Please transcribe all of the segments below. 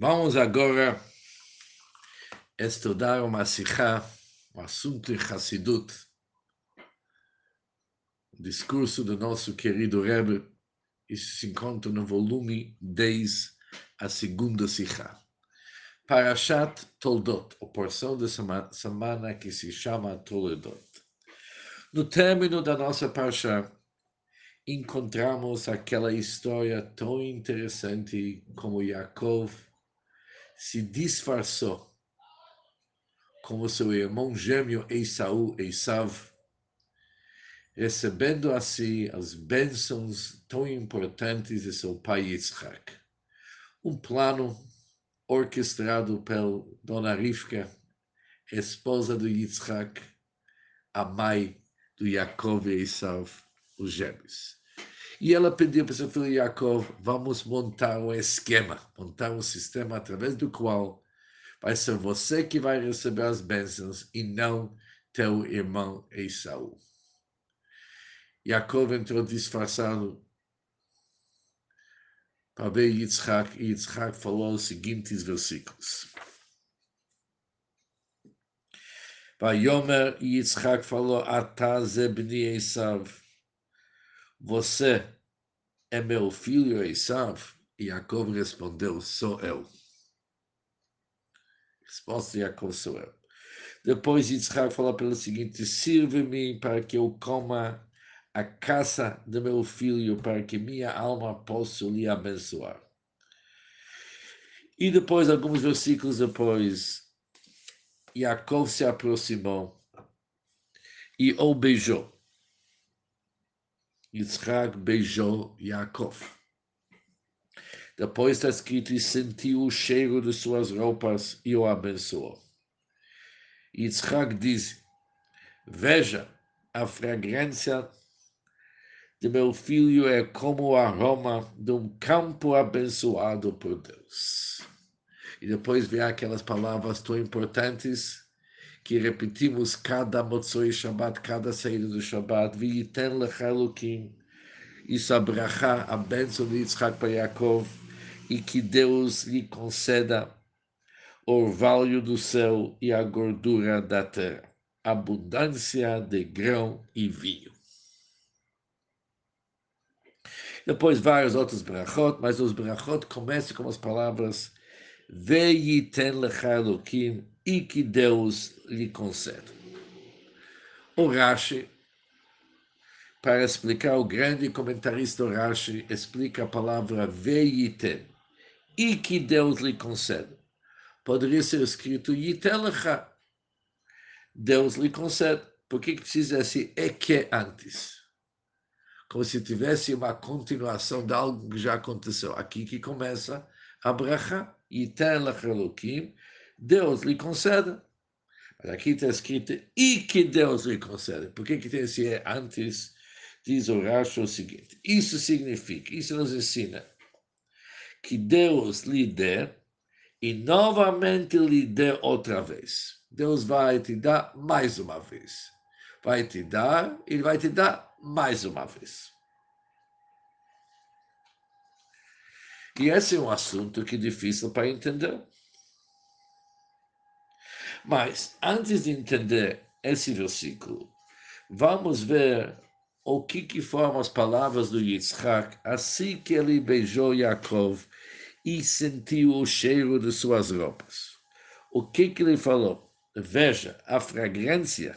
Vamos agora estudar uma sikha, um assunto de Hassidut, discurso do nosso querido Rebbe, isso se encontra no volume 10, a segunda sikha. Parashat Toldot, a porção da semana que se chama Toldot. No término da nossa parasha, encontramos aquela história tão interessante como Yaakov se disfarçou como seu irmão gêmeo Esaú, Esav, recebendo assim as bênçãos tão importantes de seu pai Yitzhak. Um plano orquestrado pela Dona Rivka, esposa do Yitzhak, a mãe do Yaakov e Esav, os gêmeos. E ela pediu para seu filho Jacob, vamos montar um esquema, montar um sistema através do qual vai ser você que vai receber as bênçãos e não teu irmão Esaú. Jacob entrou disfarçado para ver Yitzhak, e Yitzhak falou os seguintes versículos. Yomer Yitzhak falou, Atazebni zebni Esav, você é meu filho Esav? E Jacob respondeu, sou eu. Resposta de Jacob, sou eu. Depois Yitzhak falou pelo seguinte, sirve-me para que eu coma a caça do meu filho, para que minha alma possa lhe abençoar. E depois, alguns versículos depois, Jacob se aproximou e o beijou. Yitzhak beijou Yaakov. Depois está escrito, e sentiu o cheiro de suas roupas e o abençoou. Yitzhak diz, veja, a fragrância de meu filho é como o aroma de um campo abençoado por Deus. E depois vem aquelas palavras tão importantes que repetimos cada Motzoi Shabbat, cada saída do Shabbat, V'yiten lechalukim, isso a a bênção de Yitzhak para Yaakov, e que Deus lhe conceda o orvalho do céu e a gordura da terra, abundância de grão e vinho. Depois vários outros brachot, mas os brachot começam com as palavras Ve'yiten lechalukim, e que Deus lhe concede. O Rashi, para explicar o grande comentarista Rashi, explica a palavra veiten, e que Deus lhe concede. Poderia ser escrito yitelecha, Deus lhe concede. Por que precisa esse e que antes? Como se tivesse uma continuação de algo que já aconteceu. Aqui que começa a bracha, yiten lechelukim, Deus lhe concede. Mas aqui está escrito, e que Deus lhe concede. Por que, que tem esse é antes? Diz o Rashi o seguinte: Isso significa, isso nos ensina, que Deus lhe dê e novamente lhe dê outra vez. Deus vai te dar mais uma vez. Vai te dar, ele vai te dar mais uma vez. E esse é um assunto que é difícil para entender. Mas, antes de entender esse versículo, vamos ver o que, que foram as palavras do Yitzhak assim que ele beijou Yaakov e sentiu o cheiro de suas roupas. O que, que ele falou? Veja, a fragrância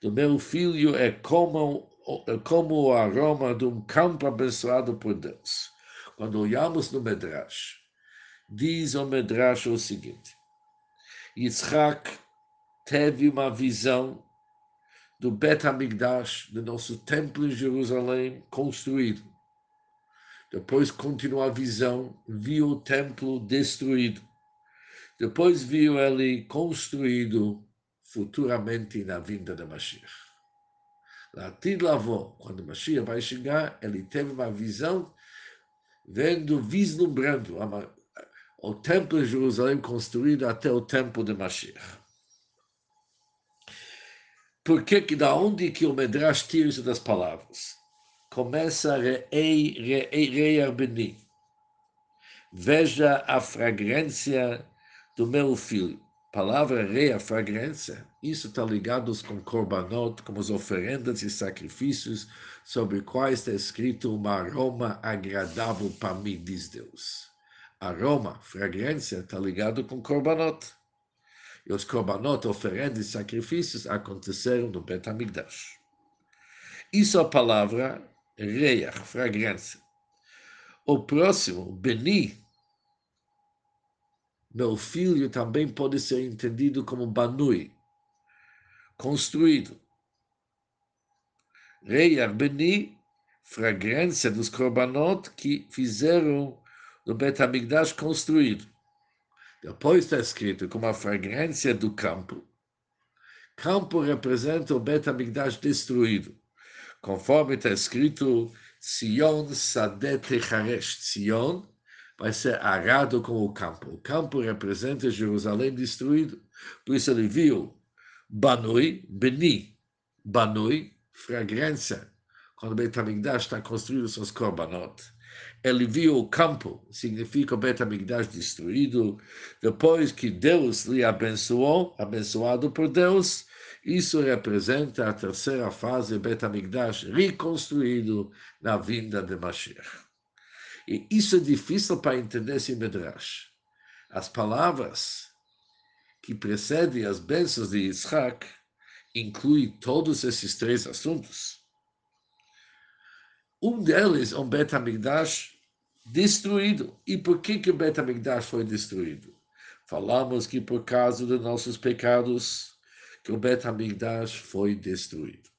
do meu filho é como, é como o aroma de um campo abençoado por Deus. Quando olhamos no Medrash, diz o Medrash o seguinte: Yitzhak teve uma visão do Bet HaMikdash, do nosso templo em Jerusalém, construído. Depois continuou a visão, viu o templo destruído. Depois viu ele construído futuramente na vinda da Mashiach. Latid lavou, quando Mashiach vai chegar, ele teve uma visão, vendo, vislumbrando o templo de Jerusalém construído até o templo de Mashiach. Por que, da onde que o Medrash tira isso das palavras? Começa Rei Arbeni. Veja a fragrância do meu filho. Palavra rei, a fragrância, isso está ligado com korbanot, com as oferendas e sacrifícios, sobre quais está escrito um aroma agradável para mim, diz Deus. Aroma, fragrância, está ligado com korbanot. E os korbanot, oferendas e sacrifícios aconteceram no Bet HaMikdash. Isso é a palavra reia, fragrância. O próximo, Beni, meu filho, também pode ser entendido como Banui, construído. Reia, Beni, fragrância dos korbanot que fizeram no Bet HaMikdash construído. Depois está escrito como a fragrância do campo. Campo representa o Bet HaMikdash destruído. Conforme está escrito, Sion Sadet Haresh. Sion vai ser arado com o campo. O campo representa Jerusalém destruído. Por isso ele viu Banui, Beni, Banui, fragrância. Quando o Bet HaMikdash está construído, são os korbanot. Ele viu o campo, significa o Bet HaMikdash destruído. Depois que Deus lhe abençoou, abençoado por Deus, isso representa a terceira fase Bet HaMikdash reconstruído na vinda de Mashiach. E isso é difícil para entender esse Medrash. As palavras que precedem as bênçãos de Yitzhak incluem todos esses três assuntos. Um deles é um Bet HaMikdash destruído. E por que, que o Bet HaMikdash foi destruído? Falamos que por causa dos nossos pecados, que o Bet HaMikdash foi destruído.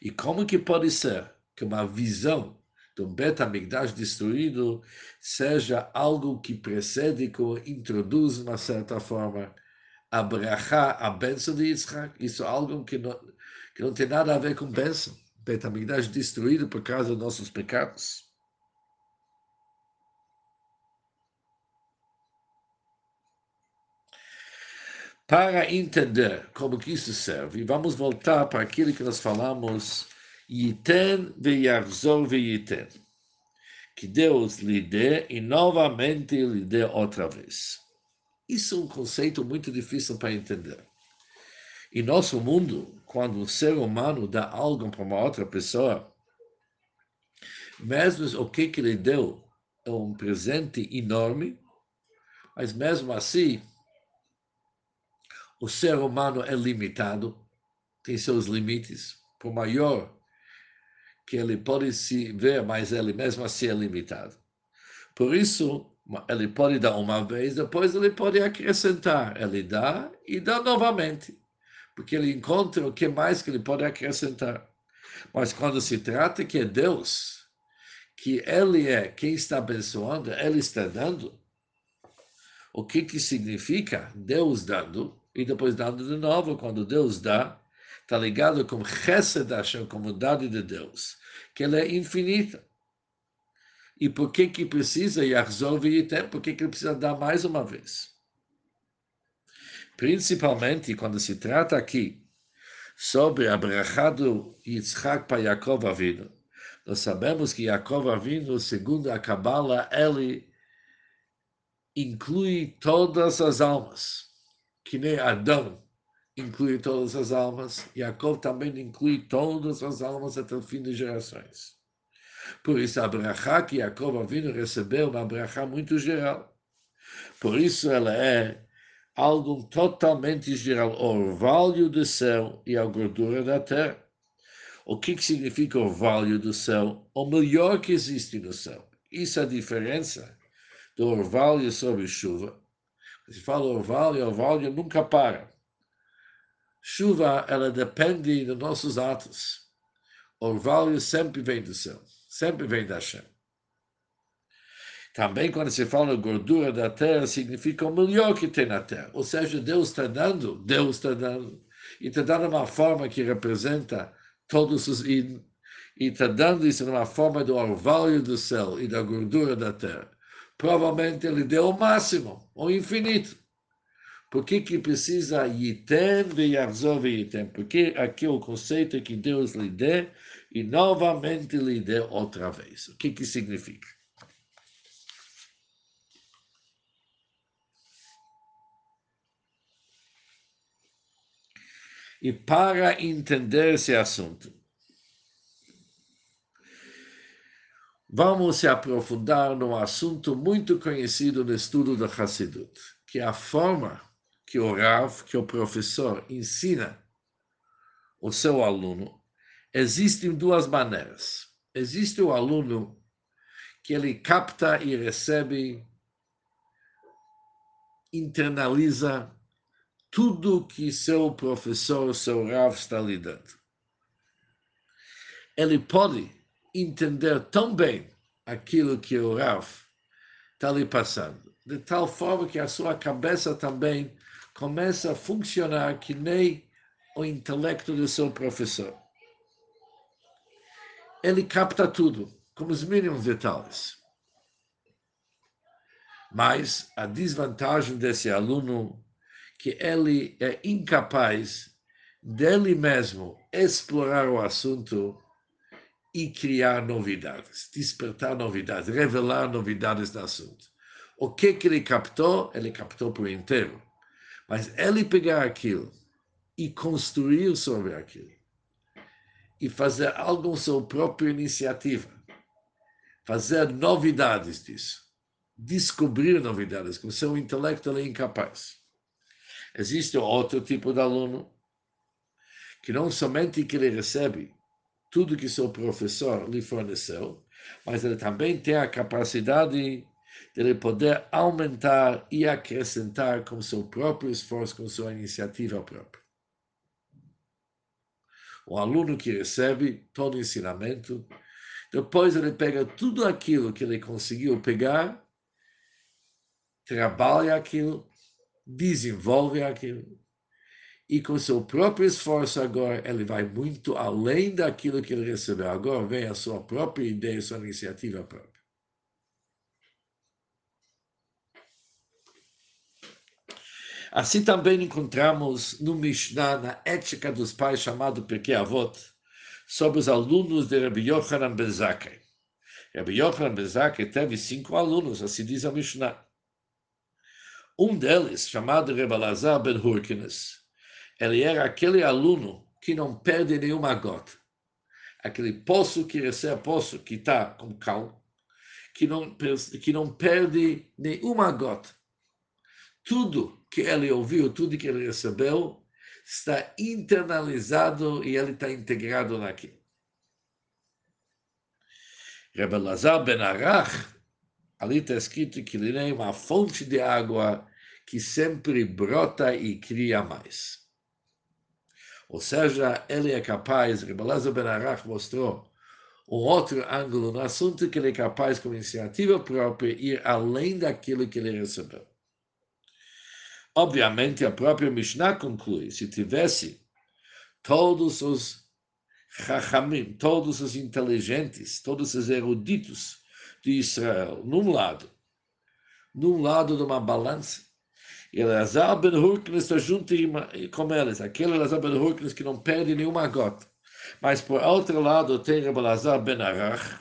E como que pode ser que uma visão do Bet HaMikdash destruído seja algo que precede, que introduz, de uma certa forma, a brachá, a bênção de Yitzhak? Isso é algo que não, que não tem nada a ver com bênção. Bet HaMikdash destruído por causa dos nossos pecados. Para entender como que isso serve, vamos voltar para aquilo que nós falamos, Yiten ve'yachzor ve'yiten. Que Deus lhe dê e novamente lhe dê outra vez. Isso é um conceito muito difícil para entender. Em nosso mundo, quando o ser humano dá algo para uma outra pessoa, mesmo o que, que ele deu é um presente enorme, mas mesmo assim, o ser humano é limitado, tem seus limites, por maior que ele pode se ver, mas ele mesmo assim é limitado. Por isso, ele pode dar uma vez, depois ele pode acrescentar. Ele dá e dá novamente, porque ele encontra o que mais que ele pode acrescentar. Mas quando se trata que é Deus, que Ele é quem está abençoando, Ele está dando, o que, que significa Deus dando? e depois dando de novo, quando Deus dá, está ligado com Chesed Hashem, com bondade de Deus, que ela é infinita. E por que que precisa Yachzor V'yitem? Por que que ele precisa dar mais uma vez? Principalmente quando se trata aqui sobre a brachá do Yitzhak para Yaakov Avinu. Nós sabemos que Yaakov Avinu, segundo a Kabbalah, ele inclui todas as almas que nem Adão inclui todas as almas, Jacob também inclui todas as almas até o fim de gerações. Por isso, a brachá que Jacob Avino recebeu, uma brachá muito geral. Por isso, ela é algo totalmente geral, orvalho do céu e a gordura da terra. O que, que significa orvalho do céu? O melhor que existe no céu. Isso é a diferença do orvalho sobre chuva se fala orvalho, orvalho nunca para. Chuva, ela depende dos nossos atos. Orvalho sempre vem do céu, sempre vem da Hashem. Também quando se fala gordura da terra, significa o melhor que tem na terra. Ou seja, Deus está dando, Deus está dando. E está dando uma forma que representa todos os e está dando isso numa forma do orvalho do céu e da gordura da terra provavelmente ele deu o máximo, o infinito. Por que, que precisa Yiten ve'yachzor Yiten? Porque aqui o conceito é que Deus lhe dê e novamente lhe dê outra vez. O que, que significa? E para entender esse assunto, vamos se aprofundar num assunto muito conhecido no estudo do Hassidut, que é a forma que o Rav, que o professor ensina o seu aluno. Existem duas maneiras. Existe o aluno que ele capta e recebe, internaliza tudo que seu professor, seu Rav está lhe dando. Ele pode entender tão bem aquilo que o Rav está lhe passando, de tal forma que a sua cabeça também começa a funcionar que nem o intelecto do seu professor. Ele capta tudo, com os mínimos detalhes. Mas a desvantagem desse aluno que ele é incapaz dele mesmo explorar o assunto e criar novidades, despertar novidades, revelar novidades do assunto. O que, que ele captou? Ele captou por inteiro. Mas ele pegar aquilo e construir sobre aquilo e fazer algo com sua própria iniciativa, fazer novidades disso, descobrir novidades, com seu intelecto ele é incapaz. Existe outro tipo de aluno que não somente que ele recebe tudo que seu professor lhe forneceu, mas ele também tem a capacidade de ele poder aumentar e acrescentar com seu próprio esforço, com sua iniciativa própria. O aluno que recebe todo o ensinamento, depois ele pega tudo aquilo que ele conseguiu pegar, trabalha aquilo, desenvolve aquilo. E com seu próprio esforço agora, ele vai muito além daquilo que ele recebeu. Agora vem a sua própria ideia, sua iniciativa própria. Assim também encontramos no Mishnah, na ética dos pais, chamado Pirkei Avot, sobre os alunos de Rabbi Yochanan Ben Zakkai. Rabbi Yochanan Ben Zakkai teve cinco alunos, assim diz a Mishnah. Um deles, chamado Rebalazar ben Hurkines, ele era aquele aluno que não perde nenhuma gota. Aquele poço que recebe, poço que está com cal, que não, que não perde nenhuma gota. Tudo que ele ouviu, tudo que ele recebeu, está internalizado e ele está integrado naquilo. Rebelazar ben Arach Ali está escrito que ele é uma fonte de água que sempre brota e cria mais. Ou seja, ele é capaz, Rebeleza Ben Arach mostrou um outro ângulo no assunto que ele é capaz, com iniciativa própria, ir além daquilo que ele recebeu. Obviamente, a própria Mishnah conclui: se tivesse todos os Chachamim, todos os inteligentes, todos os eruditos de Israel, num lado, num lado de uma balança, e Elazar ben Hurknes está junto com eles, aquele Elazar ben Hurknes que não perde nenhuma gota. Mas por outro lado tem Elazar ben Arach,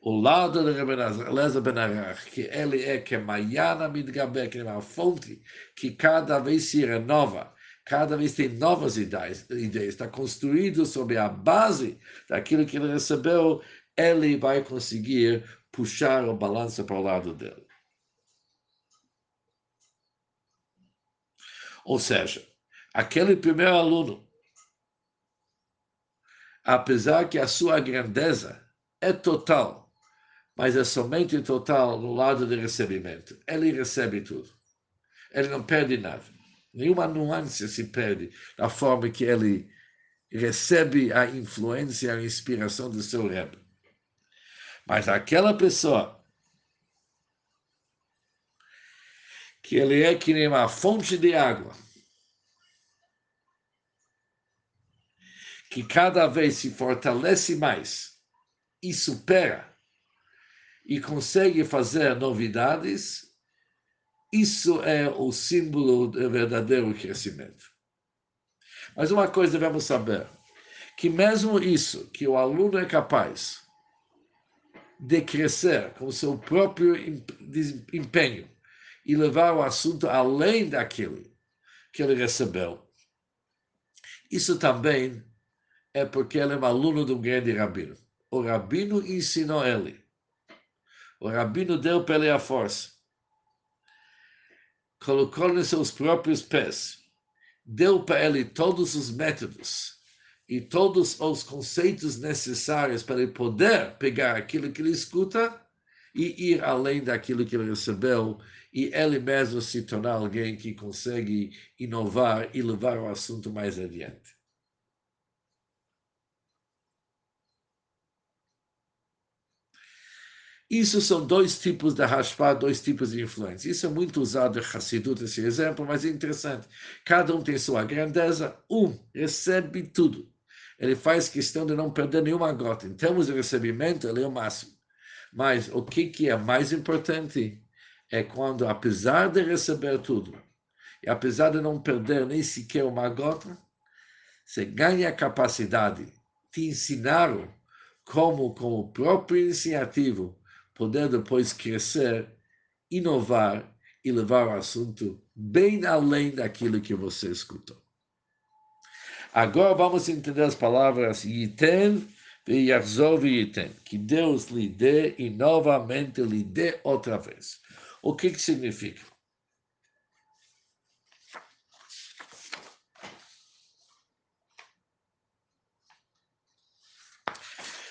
o lado de Elazar ben Arach, que ele é que Mayana Midgabe, que é uma fonte que cada vez se renova, cada vez tem novas ideias, ideias, está construído sobre a base daquilo que ele recebeu, ele vai conseguir puxar a balança para o lado dele. Ou seja, aquele primeiro aluno, apesar que a sua grandeza é total, mas é somente total no lado de recebimento. Ele recebe tudo. Ele não perde nada. Nenhuma nuance se perde da forma que ele recebe a influência, a inspiração do seu Rebbe. Mas aquela pessoa que ele é que nem uma fonte de água, que cada vez se fortalece mais e supera e consegue fazer novidades, isso é o símbolo do verdadeiro crescimento. Mas uma coisa devemos saber, que mesmo isso, que o aluno é capaz de crescer com seu próprio empenho e levar o assunto além daquilo que ele recebeu. Isso também é porque ele é um aluno de um grande rabino. O rabino ensinou ele. O rabino deu para ele a força. Colocou nos seus próprios pés. Deu para ele todos os métodos e todos os conceitos necessários para ele poder pegar aquilo que ele escuta e ir além daquilo que ele recebeu e ele mesmo se tornar alguém que consegue inovar e levar o assunto mais adiante. Isso são dois tipos de Hashpah, dois tipos de influência. Isso é muito usado em Hassidut, esse exemplo, mas é interessante. Cada um tem sua grandeza. Um recebe tudo. Ele faz questão de não perder nenhuma gota. Em termos de recebimento, ele é o máximo. Mas o que, que é mais importante é quando, apesar de receber tudo, e apesar de não perder nem sequer uma gota, você ganha a capacidade de ensinar como, com o próprio iniciativo, poder depois crescer, inovar e levar o assunto bem além daquilo que você escutou. Agora vamos entender as palavras Yiten e Yarzov Yiten, que Deus lhe dê e novamente lhe dê outra vez. O que, que significa?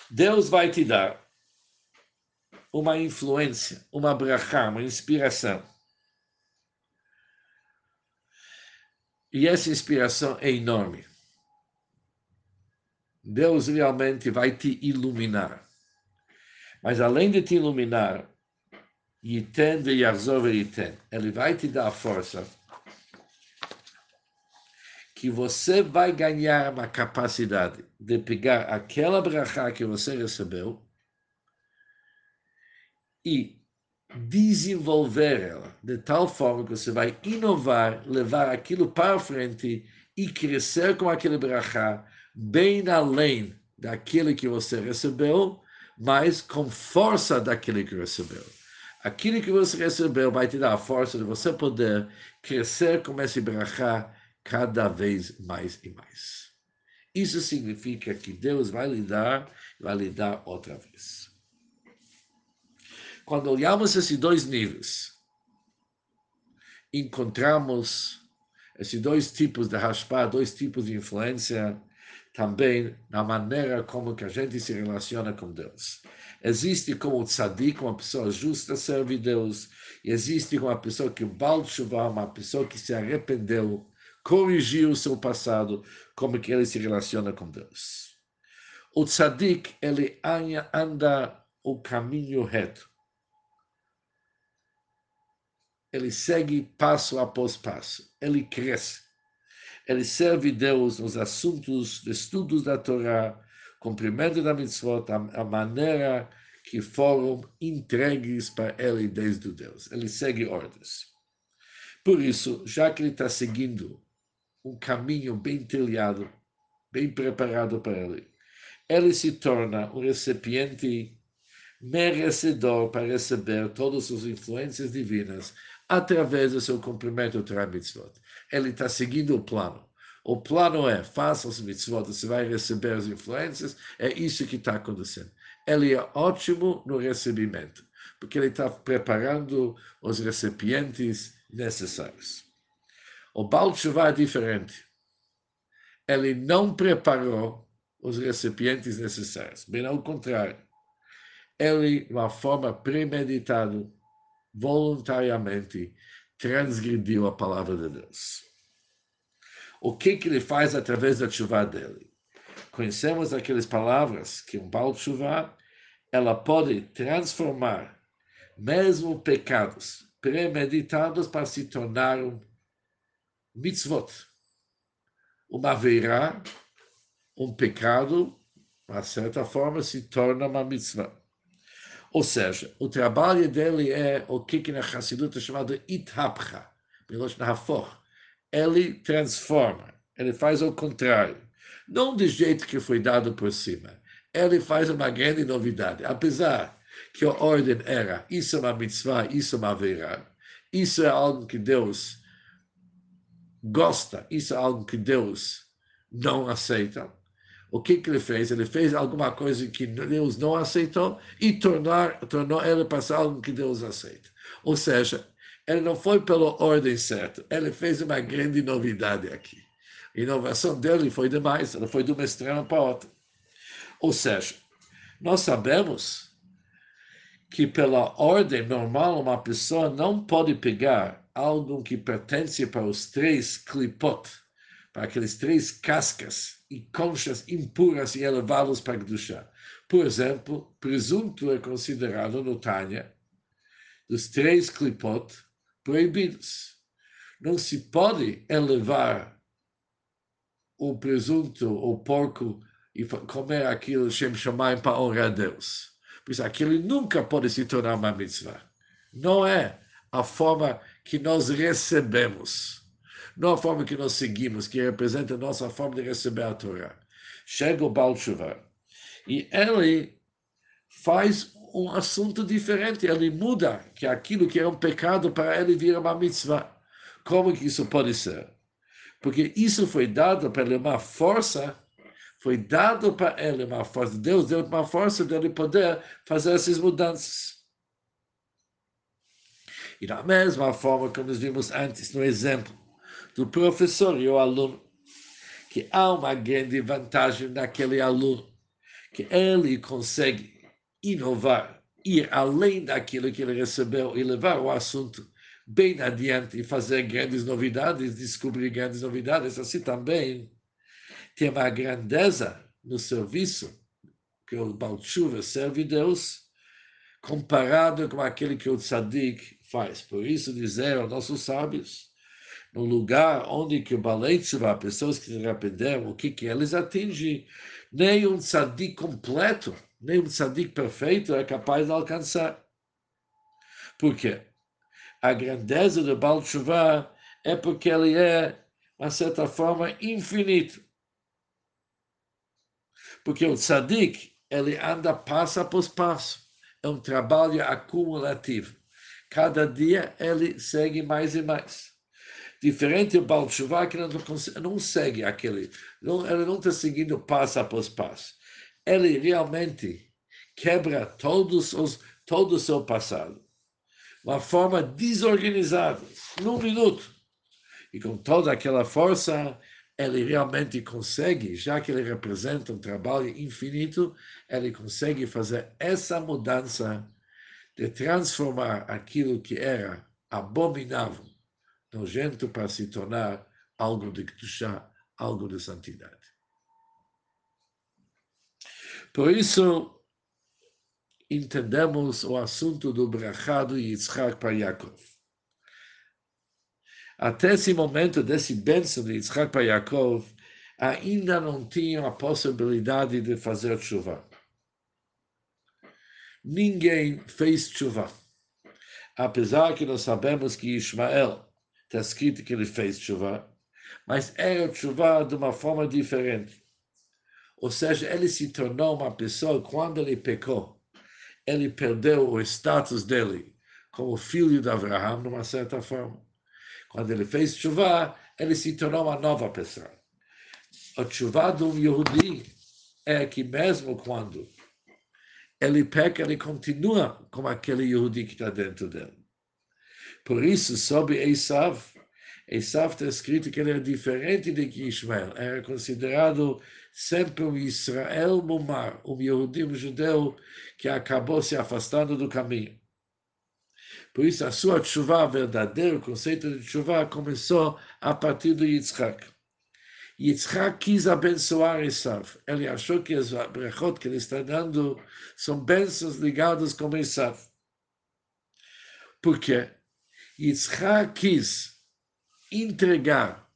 Deus vai te dar uma influência, uma brachá, uma inspiração. E essa inspiração é enorme. Deus realmente vai te iluminar. Mas além de te iluminar, Yiten de Yarzov Yiten, ele vai te dar a força que você vai ganhar uma capacidade de pegar aquela brachá que você recebeu e desenvolver ela de tal forma que você vai inovar, levar aquilo para frente e crescer com aquele brachá bem além daquele que você recebeu, mas com força daquele que recebeu. Aquilo que você recebeu vai te dar a força de você poder crescer com esse brachá cada vez mais e mais. Isso significa que Deus vai lhe dar, vai lhe dar outra vez. Quando olhamos esses dois níveis, encontramos esses dois tipos de raspar, dois tipos de influência, também na maneira como que a gente se relaciona com Deus. Existe como tzadik, uma pessoa justa serve Deus, e existe como uma pessoa que Baal uma pessoa que se arrependeu, corrigiu o seu passado, como que ele se relaciona com Deus. O tzadik, ele anda o caminho reto ele segue passo após passo, ele cresce. Ele serve Deus nos assuntos estudos da Torá, cumprimento da mitzvot, a, a maneira que foram entregues para ele desde Deus. Ele segue ordens. Por isso, já que ele está seguindo um caminho bem trilhado, bem preparado para ele, ele se torna um recipiente merecedor para receber todas as influências divinas através do seu cumprimento Torah Mitzvot. Ele está seguindo o plano. O plano é, faça os mitzvot, você vai receber as influências, é isso que está acontecendo. Ele é ótimo no recebimento, porque ele está preparando os recipientes necessários. O Baal Tshuva é diferente. Ele não preparou os recipientes necessários, bem ao contrário. Ele, de uma forma premeditada, voluntariamente transgrediu a palavra de Deus. O que, que ele faz através da chuva dele? Conhecemos aquelas palavras que um Baal chuva ela pode transformar mesmo pecados premeditados para se tornar um mitzvot. Uma verá, um pecado, de certa forma, se torna uma mitzvah. Ou seja, o trabalho dele é o que na Hassidut é chamado Ithapcha, Ele transforma, ele faz o contrário. Não do jeito que foi dado por cima. Ele faz uma grande novidade. Apesar que a ordem era isso é uma mitzvah, isso é uma verá. Isso é algo que Deus gosta, isso é algo que Deus não aceitam. O que, que ele fez? Ele fez alguma coisa que Deus não aceitou e tornar, tornou ele passar algo que Deus aceita. Ou seja, ele não foi pela ordem certa, ele fez uma grande novidade aqui. A inovação dele foi demais, ela foi de uma extrema para outra. Ou seja, nós sabemos que pela ordem normal uma pessoa não pode pegar algo que pertence para os três clipot, para aqueles três cascas e conchas impuras e elevá-los para Kedushá. Por exemplo, presunto é considerado no Tânia dos três clipot proibidos. Não se pode elevar o presunto ou porco e comer aquilo Shem Shamayim para honrar a Deus. Por isso, aquilo nunca pode se tornar uma mitzvah. Não é a forma que nós recebemos. Não a forma que nós seguimos, que representa a nossa forma de receber a Torá. Chega o Baal Shuvah, e ele faz um assunto diferente. Ele muda que aquilo que era um pecado para ele vira uma mitzvah. Como que isso pode ser? Porque isso foi dado para ele uma força, foi dado para ele uma força, Deus deu uma força de ele poder fazer essas mudanças. E da mesma forma como nós vimos antes no exemplo do professor e o aluno, que há uma grande vantagem naquele aluno, que ele consegue inovar, ir além daquilo que ele recebeu e levar o assunto bem adiante e fazer grandes novidades, descobrir grandes novidades, assim também tem uma grandeza no serviço que o Balchuva serve Deus, comparado com aquele que o Tzadik faz. Por isso dizer aos nossos sábios, no lugar onde que o Balei Tshuva, pessoas que se arrependeram, o que que eles atingem, nem um tzadik completo, nem um tzadik perfeito é capaz de alcançar. Por quê? A grandeza do Baal Tshuva é porque ele é, de certa forma, infinito. Porque o tzadik, ele anda passo após passo. É um trabalho acumulativo. Cada dia ele segue mais e mais. Diferente do Baal Tshuva, que não, não segue aquele, não, ele não está seguindo passo após passo. Ele realmente quebra todos os, todo o seu passado. Uma forma desorganizada, num minuto. E com toda aquela força, ele realmente consegue, já que ele representa um trabalho infinito, ele consegue fazer essa mudança de transformar aquilo que era abominável, nojento, para se tornar algo de Kedushá, algo de santidade. Por isso, entendemos o assunto do brachado Yitzhak para Yaakov. Até esse momento desse bênção de Yitzhak para Yaakov, ainda não tinham a possibilidade de fazer chuva ninguém fez chuva. Apesar que nós sabemos que Ismael está escrito que ele fez chuva, mas era chuva de uma forma diferente. Ou seja, ele se tornou uma pessoa quando ele pecou. Ele perdeu o status dele como filho de Abraão, de uma certa forma. Quando ele fez chuva, ele se tornou uma nova pessoa. O chuva de um Yehudi é que mesmo quando ele peca, ele continua como aquele Yehudi que está dentro dele. Por isso, sobre Esav, Esav está escrito que ele era diferente de Ishmael, era considerado sempre um Israel Mumar, um Yehudi, um judeu que acabou se afastando do caminho. Por isso, a sua chuva verdadeira, o conceito de chuva, começou a partir do Yitzhak. Yitzhak quis abençoar Esav. Ele achou que as brachot que ele está dando são bênçãos ligadas com Esav. Por quê? Yitzhak quis entregar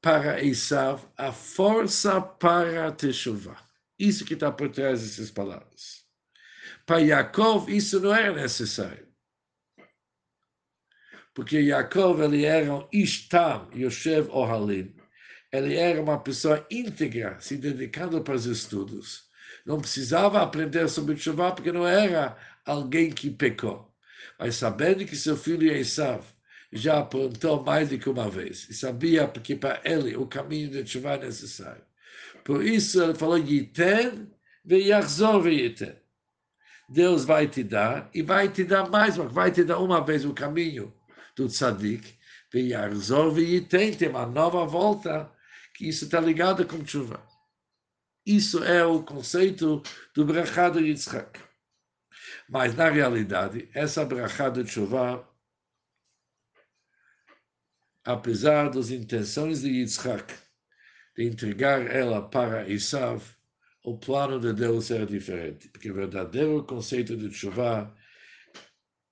para Esav a força para a Teshuvah. Isso que está por trás dessas palavras. Para Yaakov, isso não era necessário. Porque Yaakov, ele era um Ishtam, Yoshev Ohalim ele era uma pessoa íntegra, se dedicando para os estudos. Não precisava aprender sobre chuva porque não era alguém que pecou. Mas sabendo que seu filho Esav já aprontou mais do que uma vez. E sabia que para ele o caminho de chuva é necessário. Por isso ele falou, Yiten veyachzor veyiten. Deus vai te dar e vai te dar mais, vai te dar uma vez o caminho do tzadik, veyachzor veyiten, tem uma nova volta, que isso está ligado com chuva. Isso é o conceito do brachá do Yitzhak. Mas, na realidade, essa brachá do chuva, apesar das intenções de Yitzhak de entregar ela para Isav, o plano de Deus era diferente, porque o verdadeiro conceito de chuva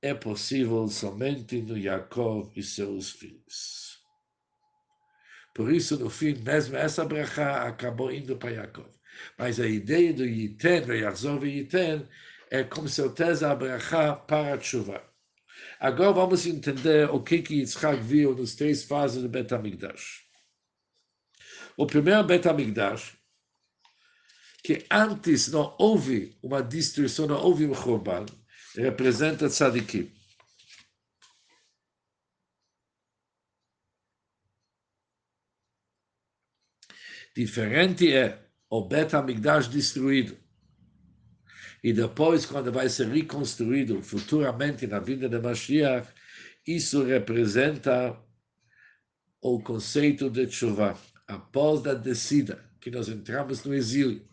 é possível somente no Yaakov e seus filhos. Por isso, no fim, mesmo essa brachá acabou indo para Yaakov. Mas a ideia do Yiten, Yachzor Yiten, é com certeza a brachá para a chuva. Agora vamos entender o que, que Yitzhak viu nos três fases do Bet HaMikdash. O primeiro Bet HaMikdash, que antes não houve uma destruição, não houve um Churban, representa Tzadikim. Diferente é o Bet HaMikdash destruído. E depois, quando vai ser reconstruído futuramente na vida de Mashiach, isso representa o conceito de chuva. Após a descida, que nós entramos no exílio,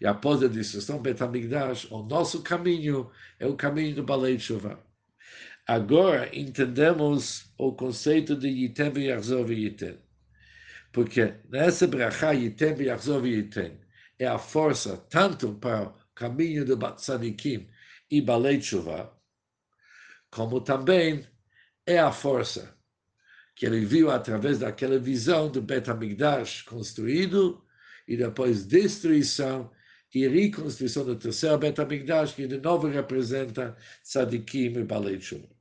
e após a destruição do Bet HaMikdash, o nosso caminho é o caminho do Balei Chuva. Agora entendemos o conceito de Yitem e Yitem. Porque nessa brachá Yitem Yachzov Yitem é a força tanto para caminho do Tzadikim e Balei Tshuva, como também é a força que ele viu através daquela visão do Bet HaMikdash construído e depois destruição e reconstrução do terceiro Bet HaMikdash, que de novo representa Tzadikim e Balei Tshuva.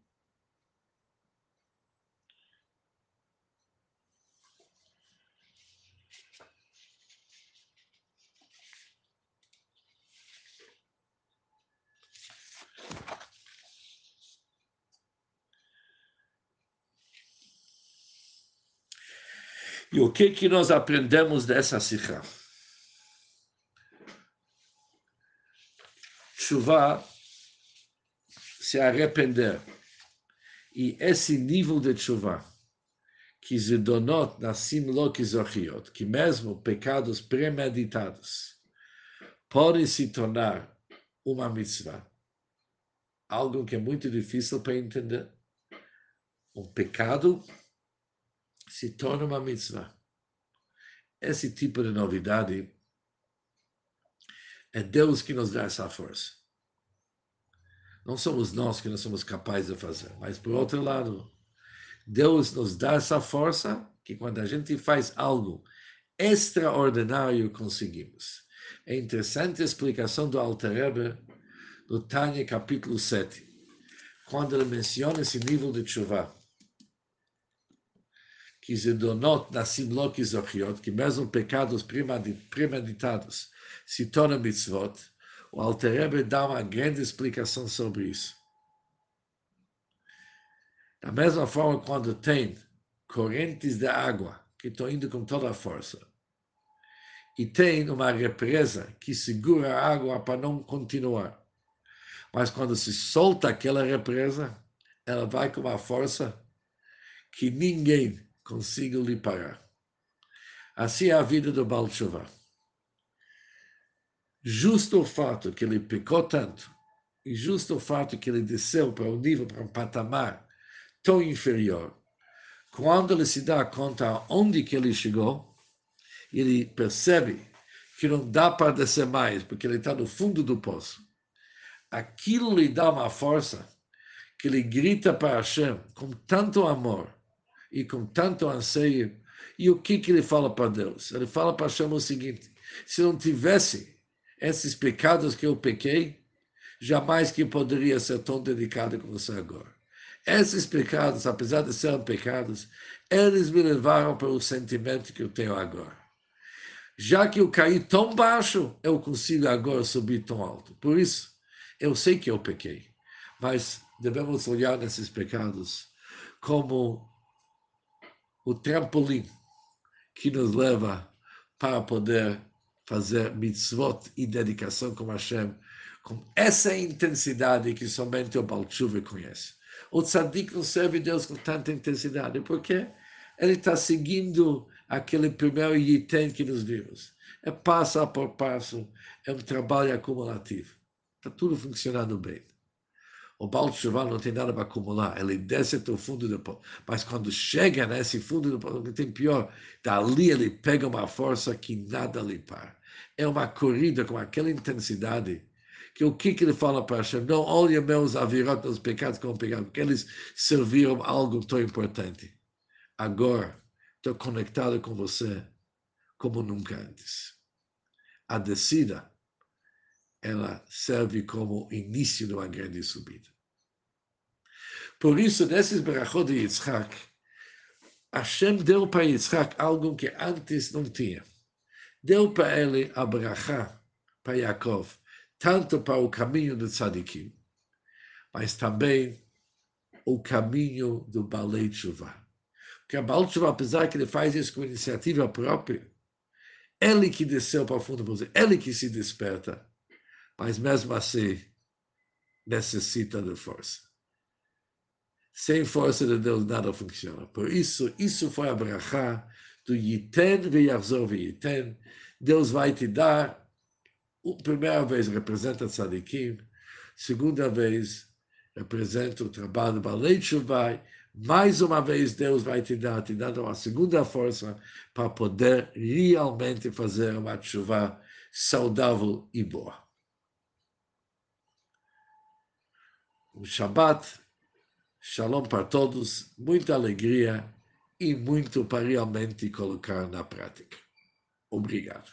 E o que que nós aprendemos dessa sikha? Chuva se arrepender. E esse nível de chuva que se donot na simlok zochiot, que mesmo pecados premeditados podem se tornar uma mitzvah, algo que é muito difícil para entender. Um pecado se torna uma mitzvah. Esse tipo de novidade é Deus que nos dá essa força. Não somos nós que não somos capazes de fazer, mas por outro lado, Deus nos dá essa força que quando a gente faz algo extraordinário conseguimos. É interessante a explicação do Alter Rebbe no Tânia capítulo 7, quando ele menciona esse nível de chuva que se donot na simlok zochiot, que mesmo pecados premeditados se tornam mitzvot, o Alter Rebbe dá uma grande explicação sobre isso. Da mesma forma, quando tem correntes de água que estão indo com toda a força, e tem uma represa que segura a água para não continuar. Mas quando se solta aquela represa, ela vai com uma força que ninguém consigo lhe parar. Assim é a vida do Baal Justo o fato que ele pecou tanto, e justo o fato que ele desceu para um nível, para um patamar tão inferior, quando ele se dá conta onde que ele chegou, ele percebe que não dá para descer mais, porque ele está no fundo do poço. Aquilo lhe dá uma força que ele grita para Hashem com tanto amor, e com tanto anseio. E o que, que ele fala para Deus? Ele fala para Hashem o seguinte: se não tivesse esses pecados que eu pequei, jamais que eu poderia ser tão dedicado como você agora. Esses pecados, apesar de serem pecados, eles me levaram para o sentimento que eu tenho agora. Já que eu caí tão baixo, eu consigo agora subir tão alto. Por isso, eu sei que eu pequei, mas devemos olhar nesses pecados como o trampolim que nos leva para poder fazer mitzvot e dedicação com Hashem, com essa intensidade que somente o Baal conhece. O tzadik não serve Deus com tanta intensidade, porque ele está seguindo aquele primeiro item que nos vimos. É passo por passo, é um trabalho acumulativo. Está tudo funcionando bem. O Baal não tem nada para acumular, ele desce até o fundo do poço. Mas quando chega nesse fundo do poço, tem pior, dali ele pega uma força que nada lhe para. É uma corrida com aquela intensidade que o que, que ele fala para Hashem? Não olha meus avirot, meus pecados como pecados, porque eles serviram algo tão importante. Agora, estou conectado com você como nunca antes. A descida ela serve como início de uma grande subida. Por isso, nesses berachot de Yitzhak, Hashem deu para Yitzhak algo que antes não tinha. Deu para ele a berachá, para Yaakov, tanto para o caminho do tzadikim, mas também o caminho do Balei Tshuva. Porque a Balei Tshuva, apesar que ele faz isso com iniciativa própria, ele que desceu para o fundo do ele que se desperta, mas mesmo assim necessita de força. Sem força de Deus nada funciona. Por isso, isso foi a brachá do Yiten ve'yachzor ve'yiten. Deus vai te dar, primeira vez representa tzadikim, segunda vez representa o trabalho do Balei Shuvai, mais uma vez Deus vai te dar, te dando uma segunda força para poder realmente fazer uma chuva saudável e boa. Um Shabbat, Shalom para todos, muita alegria e muito para realmente colocar na prática. Obrigado.